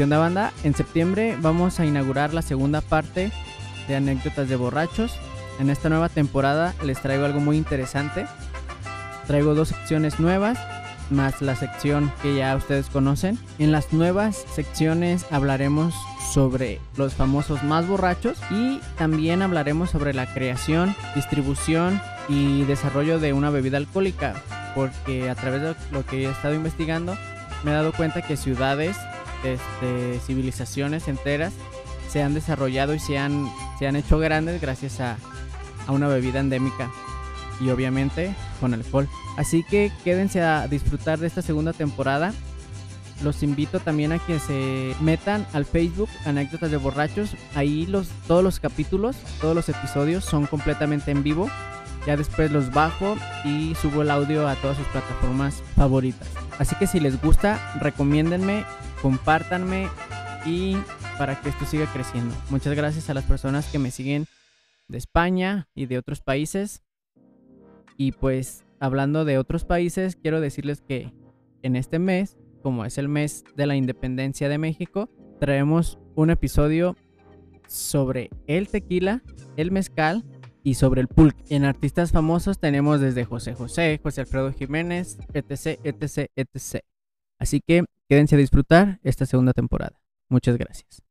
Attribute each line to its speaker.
Speaker 1: En septiembre vamos a inaugurar la segunda parte de anécdotas de borrachos. En esta nueva temporada les traigo algo muy interesante. Traigo dos secciones nuevas, más la sección que ya ustedes conocen. En las nuevas secciones hablaremos sobre los famosos más borrachos y también hablaremos sobre la creación, distribución y desarrollo de una bebida alcohólica, porque a través de lo que he estado investigando me he dado cuenta que ciudades este, civilizaciones enteras se han desarrollado y se han, se han hecho grandes gracias a, a una bebida endémica y obviamente con alcohol. Así que quédense a disfrutar de esta segunda temporada. Los invito también a que se metan al Facebook Anécdotas de Borrachos. Ahí los, todos los capítulos, todos los episodios son completamente en vivo. Ya después los bajo y subo el audio a todas sus plataformas favoritas. Así que si les gusta, recomiéndenme compártanme y para que esto siga creciendo. Muchas gracias a las personas que me siguen de España y de otros países. Y pues hablando de otros países, quiero decirles que en este mes, como es el mes de la independencia de México, traemos un episodio sobre el tequila, el mezcal y sobre el pulque. En artistas famosos tenemos desde José José, José Alfredo Jiménez, etc, etc, etc. Así que quédense a disfrutar esta segunda temporada. Muchas gracias.